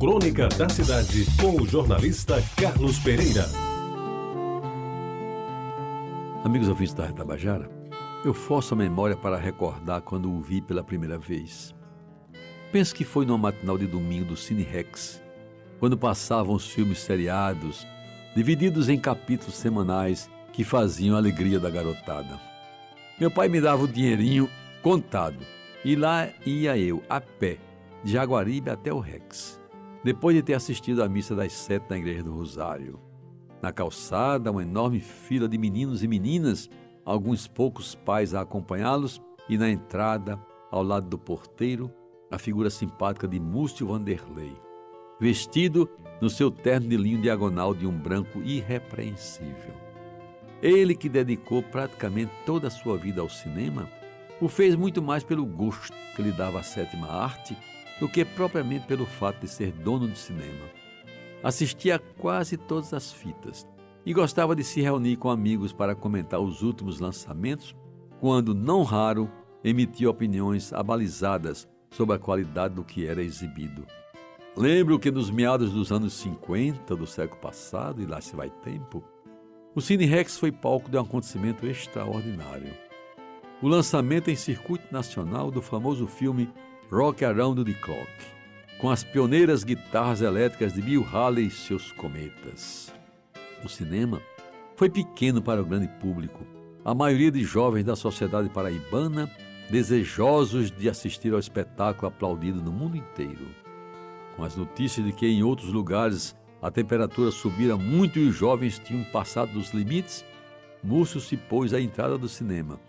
Crônica da Cidade, com o jornalista Carlos Pereira. Amigos ouvintes da Retabajara, eu forço a memória para recordar quando o vi pela primeira vez. Penso que foi numa matinal de domingo do Cine Rex, quando passavam os filmes seriados, divididos em capítulos semanais que faziam a alegria da garotada. Meu pai me dava o dinheirinho contado e lá ia eu, a pé, de Jaguaribe até o Rex, depois de ter assistido à missa das sete na Igreja do Rosário. Na calçada, uma enorme fila de meninos e meninas, alguns poucos pais a acompanhá-los, e na entrada, ao lado do porteiro, a figura simpática de Múcio Vanderlei, vestido no seu terno de linho diagonal de um branco irrepreensível. Ele que dedicou praticamente toda a sua vida ao cinema, o fez muito mais pelo gosto que lhe dava a sétima arte do que propriamente pelo fato de ser dono de cinema. Assistia a quase todas as fitas e gostava de se reunir com amigos para comentar os últimos lançamentos, quando, não raro, emitia opiniões abalizadas sobre a qualidade do que era exibido. Lembro que nos meados dos anos 50 do século passado, e lá se vai tempo, o Cine Rex foi palco de um acontecimento extraordinário. O lançamento em circuito nacional do famoso filme Rock Around the Clock, com as pioneiras guitarras elétricas de Bill Haley e seus cometas. O cinema foi pequeno para o grande público. A maioria de jovens da sociedade paraibana desejosos de assistir ao espetáculo aplaudido no mundo inteiro. Com as notícias de que em outros lugares a temperatura subira muito e os jovens tinham passado dos limites, Múcio se pôs à entrada do cinema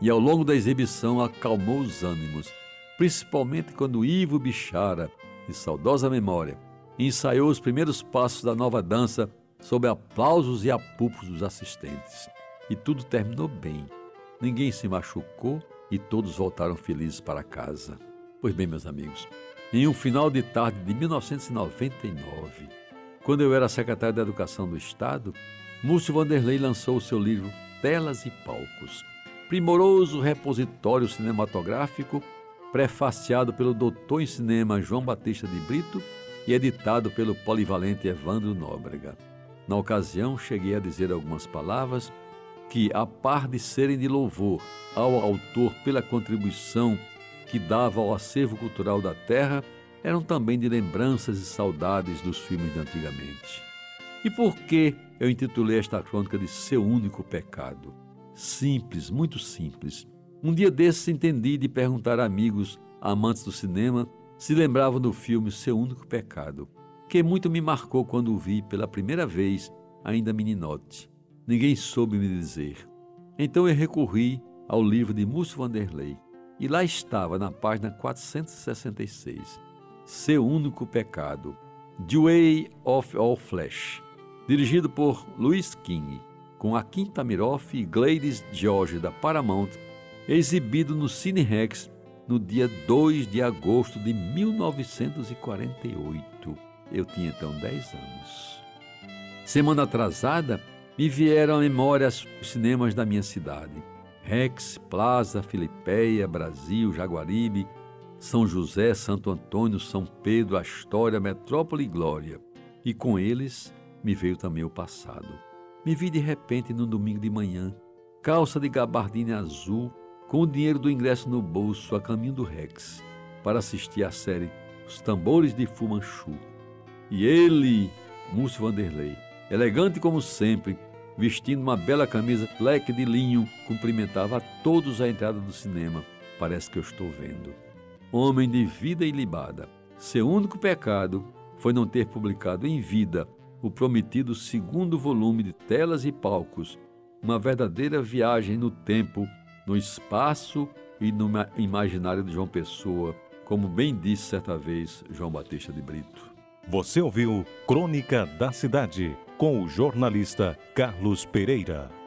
e ao longo da exibição acalmou os ânimos, principalmente quando Ivo Bichara, de saudosa memória, ensaiou os primeiros passos da nova dança sob aplausos e apupos dos assistentes. E tudo terminou bem. Ninguém se machucou e todos voltaram felizes para casa. Pois bem, meus amigos, em um final de tarde de 1999, quando eu era secretário da Educação do Estado, Múcio Vanderlei lançou o seu livro Telas e Palcos, primoroso repositório cinematográfico prefaciado pelo doutor em cinema João Batista de Brito e editado pelo polivalente Evandro Nóbrega. Na ocasião, cheguei a dizer algumas palavras que, a par de serem de louvor ao autor pela contribuição que dava ao acervo cultural da terra, eram também de lembranças e saudades dos filmes de antigamente. E por que eu intitulei esta crônica de Seu Único Pecado? Simples, muito simples. Um dia desses entendi de perguntar a amigos, amantes do cinema, se lembravam do filme Seu Único Pecado, que muito me marcou quando o vi pela primeira vez, ainda meninote. Ninguém soube me dizer. Então eu recorri ao livro de Múcio Vanderlei e lá estava, na página 466, Seu Único Pecado, The Way of All Flesh, dirigido por Louis King, com a Quinta Miroff e Gladys George da Paramount, exibido no Cine Rex no dia 2 de agosto de 1948. Eu tinha então 10 anos. Semana atrasada, me vieram à memória os cinemas da minha cidade. Rex, Plaza, Filipeia, Brasil, Jaguaribe, São José, Santo Antônio, São Pedro, Astória, Metrópole e Glória. E com eles me veio também o passado. Me vi de repente no domingo de manhã, calça de gabardina azul, com o dinheiro do ingresso no bolso a caminho do Rex, para assistir à série Os Tambores de Fumanchu. E ele, Múcio Vanderlei, elegante como sempre, vestindo uma bela camisa leque de linho, cumprimentava a todos à entrada do cinema. Parece que eu estou vendo. Homem de vida ilibada. Seu único pecado foi não ter publicado em vida o prometido segundo volume de Telas e Palcos, uma verdadeira viagem no tempo, no espaço e no imaginário de João Pessoa, como bem disse certa vez João Batista de Brito. Você ouviu Crônica da Cidade com o jornalista Carlos Pereira.